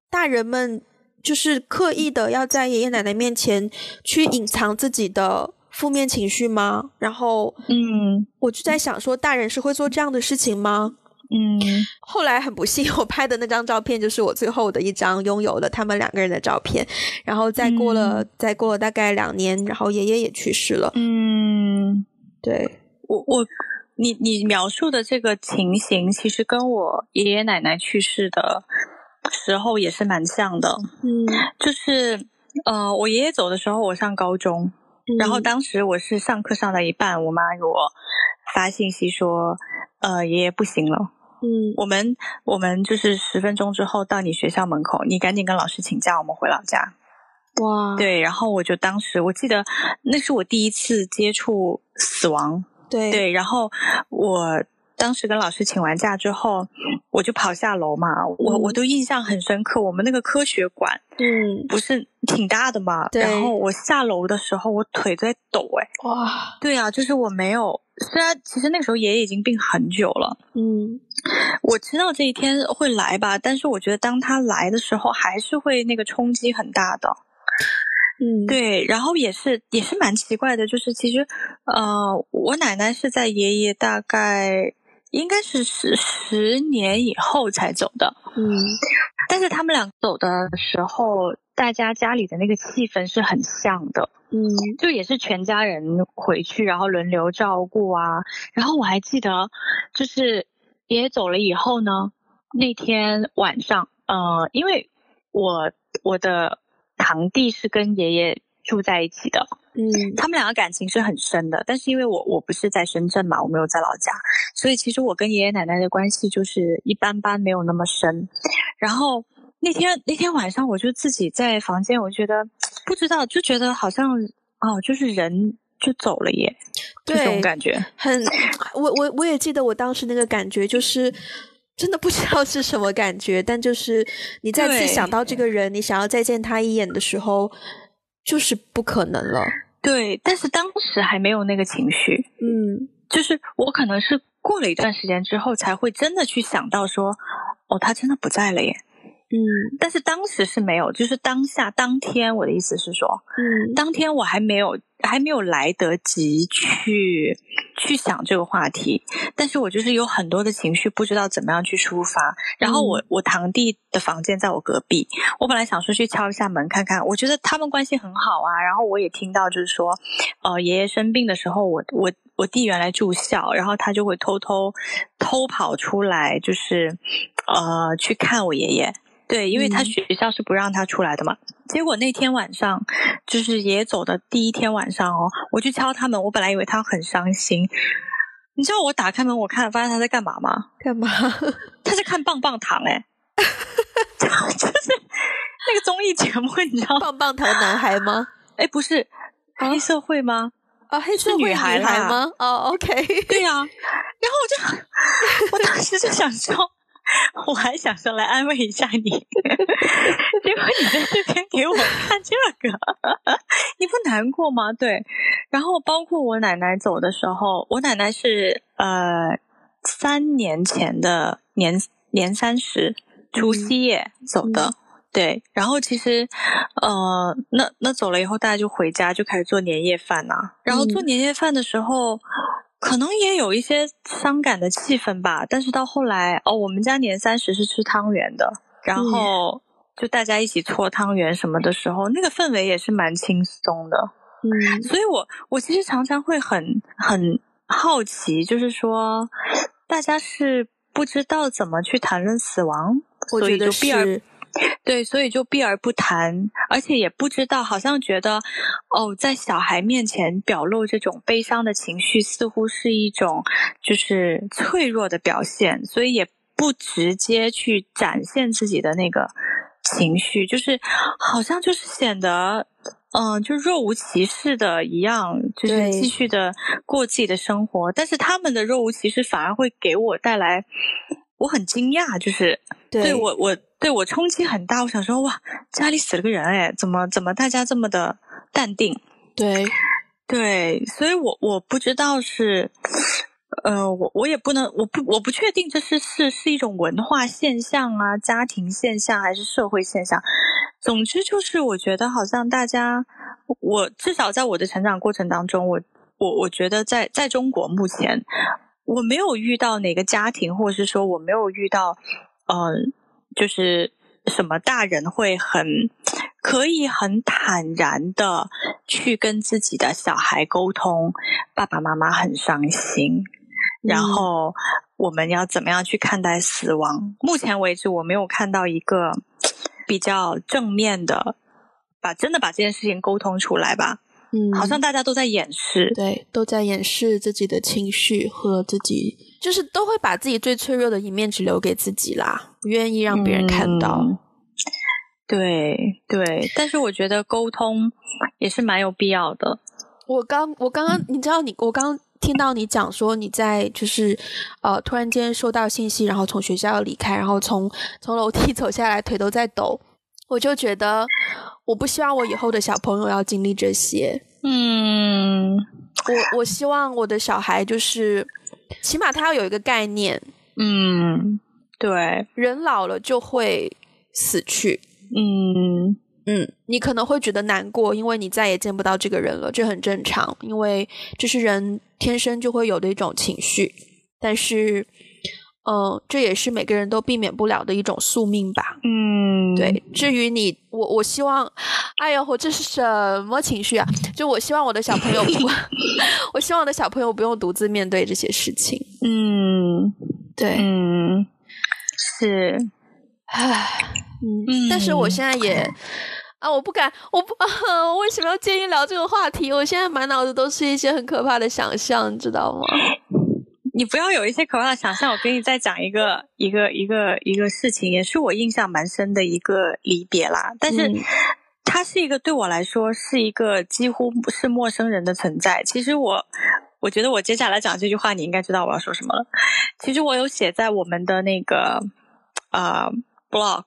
大人们就是刻意的要在爷爷奶奶面前去隐藏自己的。负面情绪吗？然后，嗯，我就在想说，大人是会做这样的事情吗？嗯，[laughs] 后来很不幸，我拍的那张照片就是我最后的一张拥有了他们两个人的照片。然后再过了，再过了大概两年，然后爷爷也去世了。嗯，对我我你你描述的这个情形，其实跟我爷爷奶奶去世的时候也是蛮像的。嗯，就是呃，我爷爷走的时候，我上高中。然后当时我是上课上到一半，我妈给我发信息说：“呃，爷爷不行了，嗯，我们我们就是十分钟之后到你学校门口，你赶紧跟老师请假，我们回老家。”哇，对，然后我就当时我记得那是我第一次接触死亡，对。对，然后我。当时跟老师请完假之后，我就跑下楼嘛，我我都印象很深刻。我们那个科学馆，嗯，不是挺大的嘛，然后我下楼的时候，我腿在抖，哎，哇，对啊，就是我没有，虽然其实那个时候爷爷已经病很久了，嗯，我知道这一天会来吧，但是我觉得当他来的时候，还是会那个冲击很大的。嗯，对，然后也是也是蛮奇怪的，就是其实，呃，我奶奶是在爷爷大概。应该是十十年以后才走的，嗯，但是他们俩走的时候，大家家里的那个气氛是很像的，嗯，就也是全家人回去，然后轮流照顾啊。然后我还记得，就是爷爷走了以后呢，那天晚上，呃，因为我我的堂弟是跟爷爷住在一起的。嗯，他们两个感情是很深的，但是因为我我不是在深圳嘛，我没有在老家，所以其实我跟爷爷奶奶的关系就是一般般，没有那么深。然后那天那天晚上，我就自己在房间，我觉得不知道，就觉得好像哦，就是人就走了耶，这种感觉很。我我我也记得我当时那个感觉，就是真的不知道是什么感觉，但就是你再次想到这个人，你想要再见他一眼的时候，就是不可能了。对，但是当时还没有那个情绪，嗯，就是我可能是过了一段时间之后才会真的去想到说，哦，他真的不在了耶，嗯，但是当时是没有，就是当下当天，我的意思是说，嗯，当天我还没有。还没有来得及去去想这个话题，但是我就是有很多的情绪，不知道怎么样去抒发。然后我我堂弟的房间在我隔壁，我本来想说去敲一下门看看，我觉得他们关系很好啊。然后我也听到就是说，呃，爷爷生病的时候，我我我弟原来住校，然后他就会偷偷偷跑出来，就是呃去看我爷爷。对，因为他学校是不让他出来的嘛。结果那天晚上，就是爷爷走的第一天晚上哦，我去敲他门，我本来以为他很伤心。你知道我打开门，我看发现他在干嘛吗？干嘛？[laughs] 他在看棒棒糖哎，[laughs] 就是那个综艺节目，你知道棒棒糖男孩吗？哎，不是黑社会吗？啊，黑社会女孩吗？哦，OK，对呀。然后我就，[laughs] 我当时就想说，[laughs] 我还想说来安慰一下你，[laughs] 结果你在这边给我看这个，[laughs] 你不难过吗？对。然后包括我奶奶走的时候，我奶奶是呃三年前的年年三十除夕夜走的。对，然后其实，呃，那那走了以后，大家就回家就开始做年夜饭呐。然后做年夜饭的时候，可能也有一些伤感的气氛吧。但是到后来，哦，我们家年三十是吃汤圆的，然后就大家一起搓汤圆什么的时候，那个氛围也是蛮轻松的。嗯，所以我我其实常常会很很好奇，就是说，大家是不知道怎么去谈论死亡，所以就避而。对，所以就避而不谈，而且也不知道，好像觉得，哦，在小孩面前表露这种悲伤的情绪，似乎是一种就是脆弱的表现，所以也不直接去展现自己的那个情绪，就是好像就是显得，嗯，就若无其事的一样，就是继续的过自己的生活。但是他们的若无其事反而会给我带来，我很惊讶，就是对我我。对我冲击很大，我想说哇，家里死了个人哎，怎么怎么大家这么的淡定？对，对，所以我我不知道是，呃，我我也不能，我不我不确定这是是是一种文化现象啊，家庭现象还是社会现象。总之就是，我觉得好像大家，我至少在我的成长过程当中，我我我觉得在在中国目前，我没有遇到哪个家庭，或者是说我没有遇到，呃。就是什么大人会很可以很坦然的去跟自己的小孩沟通，爸爸妈妈很伤心，然后我们要怎么样去看待死亡？目前为止，我没有看到一个比较正面的，把真的把这件事情沟通出来吧。嗯，好像大家都在掩饰，对，都在掩饰自己的情绪和自己，就是都会把自己最脆弱的一面只留给自己啦，不愿意让别人看到。对对，但是我觉得沟通也是蛮有必要的。我刚我刚刚，你知道，你我刚听到你讲说你在就是呃突然间收到信息，然后从学校要离开，然后从从楼梯走下来，腿都在抖。我就觉得，我不希望我以后的小朋友要经历这些。嗯，我我希望我的小孩就是，起码他要有一个概念。嗯，对，人老了就会死去。嗯嗯，你可能会觉得难过，因为你再也见不到这个人了，这很正常，因为这是人天生就会有的一种情绪。但是。嗯，这也是每个人都避免不了的一种宿命吧。嗯，对。至于你，我我希望，哎呦，我这是什么情绪啊？就我希望我的小朋友，不，[laughs] 我希望我的小朋友不用独自面对这些事情。嗯，对，嗯，是，唉，嗯，但是我现在也啊，我不敢，我不，我 [laughs] 为什么要建议聊这个话题？我现在满脑子都是一些很可怕的想象，你知道吗？你不要有一些可怕的想象，我给你再讲一个一个一个一个事情，也是我印象蛮深的一个离别啦。但是，它是一个对我来说是一个几乎是陌生人的存在。其实我我觉得我接下来讲这句话，你应该知道我要说什么了。其实我有写在我们的那个呃 blog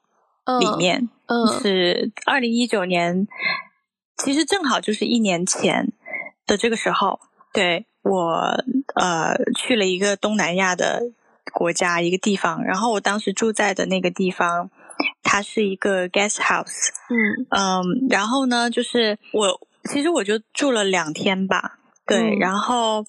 里面，嗯，是二零一九年，其实正好就是一年前的这个时候，对。我呃去了一个东南亚的国家一个地方，然后我当时住在的那个地方，它是一个 guest house，嗯。嗯，然后呢，就是我其实我就住了两天吧，对，然后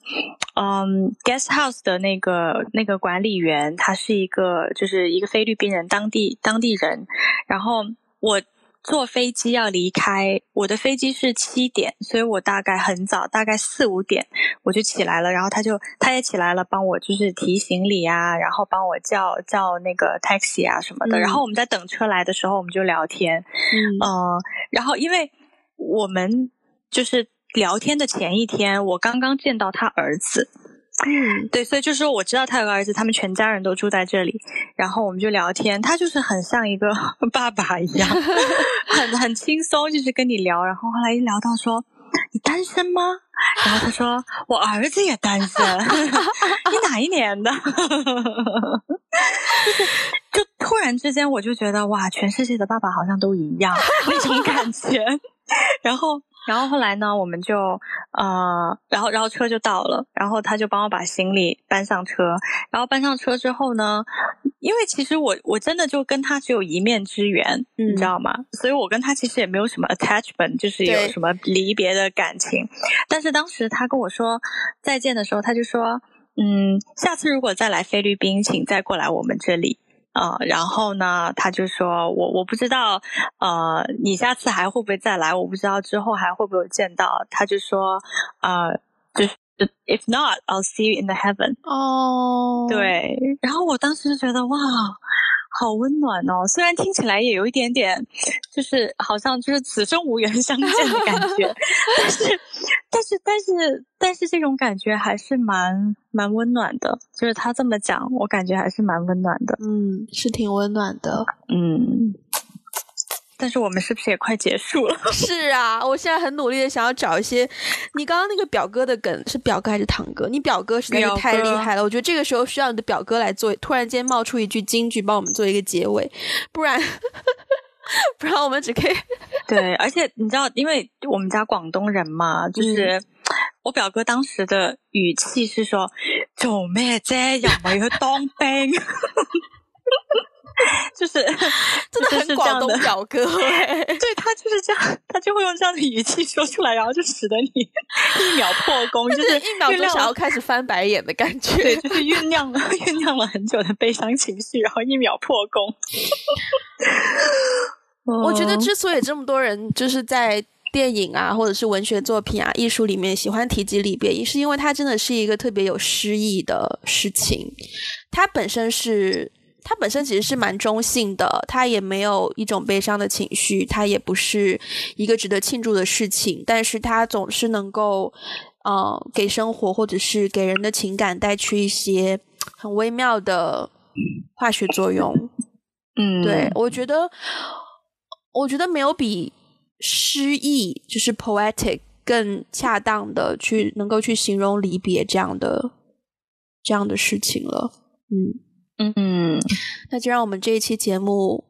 嗯，guest house 的那个那个管理员他是一个就是一个菲律宾人，当地当地人，然后我。坐飞机要离开，我的飞机是七点，所以我大概很早，大概四五点我就起来了。然后他就他也起来了，帮我就是提行李啊，然后帮我叫叫那个 taxi 啊什么的。然后我们在等车来的时候，我们就聊天，嗯，然后因为我们就是聊天的前一天，我刚刚见到他儿子。嗯，对，所以就是说我知道他有个儿子，他们全家人都住在这里，然后我们就聊天，他就是很像一个 [laughs] 爸爸一样，[laughs] 很 [laughs] 很轻松，就是跟你聊。然后后来一聊到说，你单身吗？”然后他说：“我儿子也单身。”你哪一年的？就是就突然之间，我就觉得哇，全世界的爸爸好像都一样那种感觉。然后。然后后来呢，我们就呃，然后然后车就到了，然后他就帮我把行李搬上车，然后搬上车之后呢，因为其实我我真的就跟他只有一面之缘，你知道吗？所以我跟他其实也没有什么 attachment，就是有什么离别的感情。但是当时他跟我说再见的时候，他就说，嗯，下次如果再来菲律宾，请再过来我们这里。呃，然后呢，他就说我我不知道，呃，你下次还会不会再来？我不知道之后还会不会见到。他就说，呃，就是 if not, I'll see you in the heaven。哦，对。然后我当时就觉得哇。好温暖哦，虽然听起来也有一点点，就是好像就是此生无缘相见的感觉，[laughs] 但是，但是，但是，但是这种感觉还是蛮蛮温暖的。就是他这么讲，我感觉还是蛮温暖的。嗯，是挺温暖的。嗯。但是我们是不是也快结束了？[laughs] 是啊，我现在很努力的想要找一些。你刚刚那个表哥的梗是表哥还是堂哥？你表哥实在是太厉害了，我觉得这个时候需要你的表哥来做。突然间冒出一句金句，帮我们做一个结尾，不然 [laughs] 不然我们只可以 [laughs] 对。而且你知道，因为我们家广东人嘛，就是我表哥当时的语气是说：“做咩啫？又唔系去当兵。”就是 [laughs] 真的很广东表哥，对他就是这样，他就会用这样的语气说出来，然后就使得你一秒破功，就是一秒就想要开始翻白眼的感觉，对，就是酝酿了酝酿了很久的悲伤情绪，然后一秒破功。[laughs] 我觉得之所以这么多人就是在电影啊，或者是文学作品啊、艺术里面喜欢提及离别，也是因为它真的是一个特别有诗意的事情，它本身是。它本身其实是蛮中性的，它也没有一种悲伤的情绪，它也不是一个值得庆祝的事情，但是它总是能够，呃，给生活或者是给人的情感带去一些很微妙的化学作用。嗯，对我觉得，我觉得没有比诗意就是 poetic 更恰当的去能够去形容离别这样的这样的事情了。嗯。嗯，那就让我们这一期节目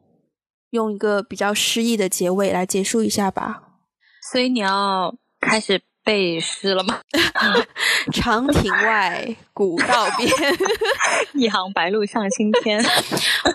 用一个比较诗意的结尾来结束一下吧。所以你要开始。背诗了吗？[laughs] [laughs] 长亭外，古道边，[laughs] 一行白鹭上青天。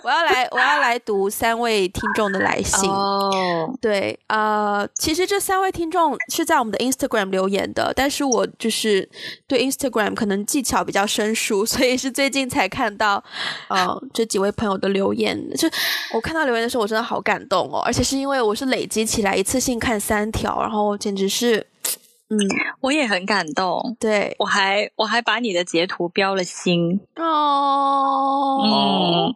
我要来，我要来读三位听众的来信。哦，对，呃，其实这三位听众是在我们的 Instagram 留言的，但是我就是对 Instagram 可能技巧比较生疏，所以是最近才看到，呃，这几位朋友的留言。就我看到留言的时候，我真的好感动哦，而且是因为我是累积起来一次性看三条，然后简直是。嗯，我也很感动。对，我还我还把你的截图标了心。哦，嗯，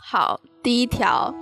好，第一条。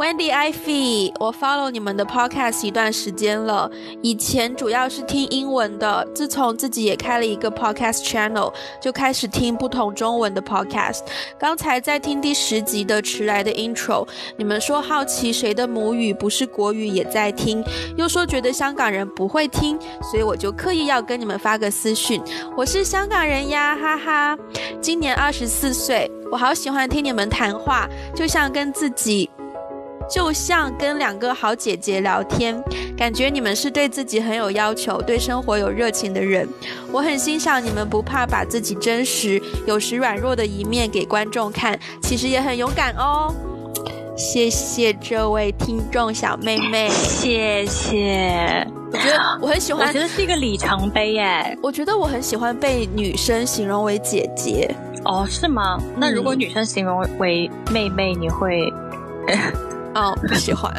Wendy Ivy，我 follow 你们的 podcast 一段时间了，以前主要是听英文的，自从自己也开了一个 podcast channel，就开始听不同中文的 podcast。刚才在听第十集的迟来的 intro，你们说好奇谁的母语不是国语也在听，又说觉得香港人不会听，所以我就刻意要跟你们发个私讯，我是香港人呀，哈哈，今年二十四岁，我好喜欢听你们谈话，就像跟自己。就像跟两个好姐姐聊天，感觉你们是对自己很有要求、对生活有热情的人。我很欣赏你们不怕把自己真实、有时软弱的一面给观众看，其实也很勇敢哦。谢谢这位听众小妹妹，谢谢。我觉得我很喜欢，我觉得是一个里程碑耶。我觉得我很喜欢被女生形容为姐姐。哦，是吗？那如果女生形容为妹妹，你会？哦，不喜欢，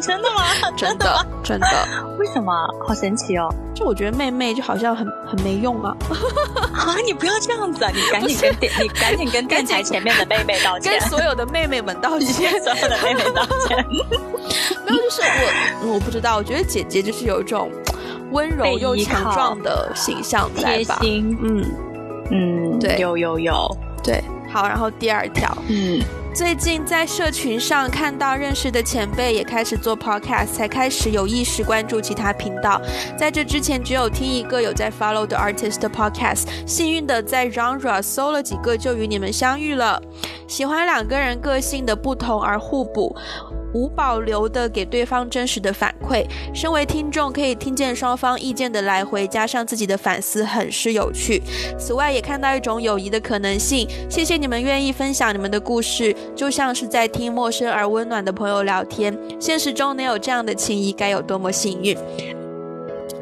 真的吗？[laughs] 真的，真的，为什么？好神奇哦！就我觉得妹妹就好像很很没用啊！啊，你不要这样子啊！你赶紧跟电，你赶紧跟电台前面的妹妹道歉，跟所有的妹妹们道歉，[laughs] 所有的妹妹道歉。[laughs] 没有，就是我，我不知道，我觉得姐姐就是有一种温柔又强壮的形象在吧？嗯嗯，对，有有有，对。好，然后第二条，嗯。最近在社群上看到认识的前辈也开始做 podcast，才开始有意识关注其他频道。在这之前，只有听一个有在 follow 的 artist 的 podcast，幸运的在 genre 搜了几个就与你们相遇了。喜欢两个人个性的不同而互补。无保留的给对方真实的反馈，身为听众可以听见双方意见的来回，加上自己的反思，很是有趣。此外，也看到一种友谊的可能性。谢谢你们愿意分享你们的故事，就像是在听陌生而温暖的朋友聊天。现实中能有这样的情谊，该有多么幸运！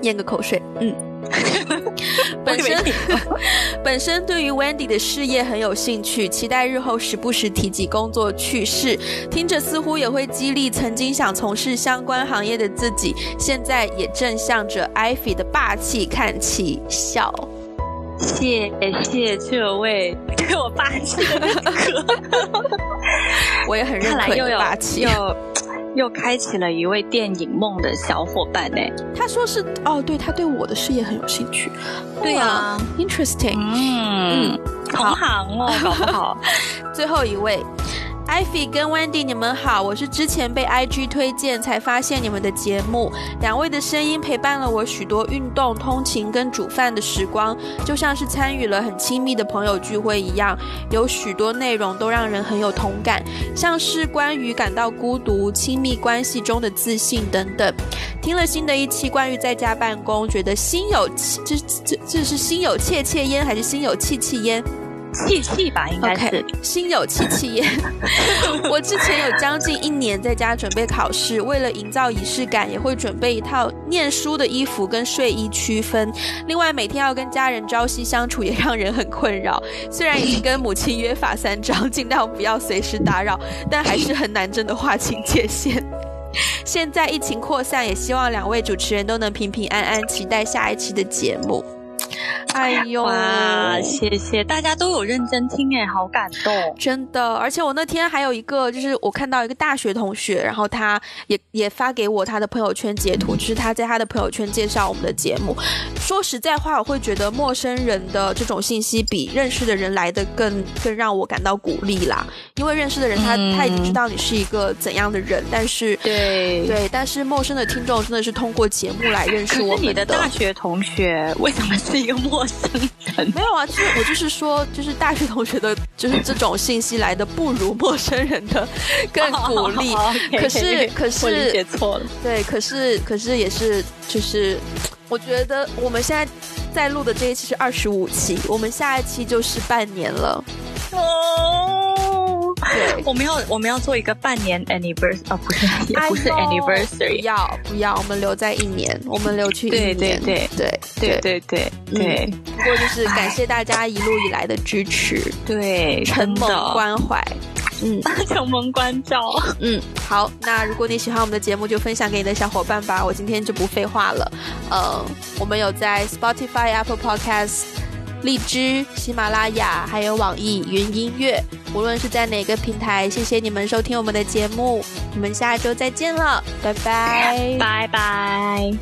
咽个口水，嗯。[laughs] 本身 [laughs] 本身对于 Wendy 的事业很有兴趣，期待日后时不时提及工作趣事，听着似乎也会激励曾经想从事相关行业的自己，现在也正向着 Ivy 的霸气看起笑。谢谢这位对我霸气的哥，[laughs] 我也很认可又霸气。又开启了一位电影梦的小伙伴呢。他说是哦，对他对我的事业很有兴趣。对啊，interesting。嗯，同行哦，搞不好。[laughs] 最后一位。Ivy 跟 Wendy，你们好，我是之前被 IG 推荐才发现你们的节目，两位的声音陪伴了我许多运动、通勤跟煮饭的时光，就像是参与了很亲密的朋友聚会一样，有许多内容都让人很有同感，像是关于感到孤独、亲密关系中的自信等等。听了新的一期关于在家办公，觉得心有气，这这这是心有切切焉还是心有戚戚焉？气气吧，应该是心有戚戚焉。[laughs] 我之前有将近一年在家准备考试，为了营造仪式感，也会准备一套念书的衣服跟睡衣区分。另外，每天要跟家人朝夕相处，也让人很困扰。虽然已经跟母亲约法三章，尽量不要随时打扰，但还是很难真的划清界限。现在疫情扩散，也希望两位主持人都能平平安安。期待下一期的节目。[laughs] 哎呦，谢谢大家都有认真听哎，好感动，真的。而且我那天还有一个，就是我看到一个大学同学，然后他也也发给我他的朋友圈截图，就是他在他的朋友圈介绍我们的节目。说实在话，我会觉得陌生人的这种信息比认识的人来的更更让我感到鼓励啦。因为认识的人他他已经知道你是一个怎样的人，但是对对，但是陌生的听众真的是通过节目来认识我们的大学同学，为什么是一个陌？生人没有啊，就是我就是说，就是大学同学的，就是这种信息来的不如陌生人的更鼓励。可是可是理解错了，对，可是可是也是就是，我觉得我们现在在录的这一期是二十五期，我们下一期就是半年了。对，我们要我们要做一个半年 anniversary 啊，不是也不是 anniversary，不要不要，我们留在一年，我们留去一年，对对对。对对。对对。不过就是感谢大家一路以来的支持，对，承蒙关怀，嗯，[laughs] 承蒙关照，嗯，好，那如果你喜欢我们的节目，就分享给你的小伙伴吧。我今天就不废话了，呃，我们有在 Spotify、Apple Podcasts。荔枝、喜马拉雅，还有网易云音乐，无论是在哪个平台，谢谢你们收听我们的节目，我们下周再见了，拜拜，拜拜。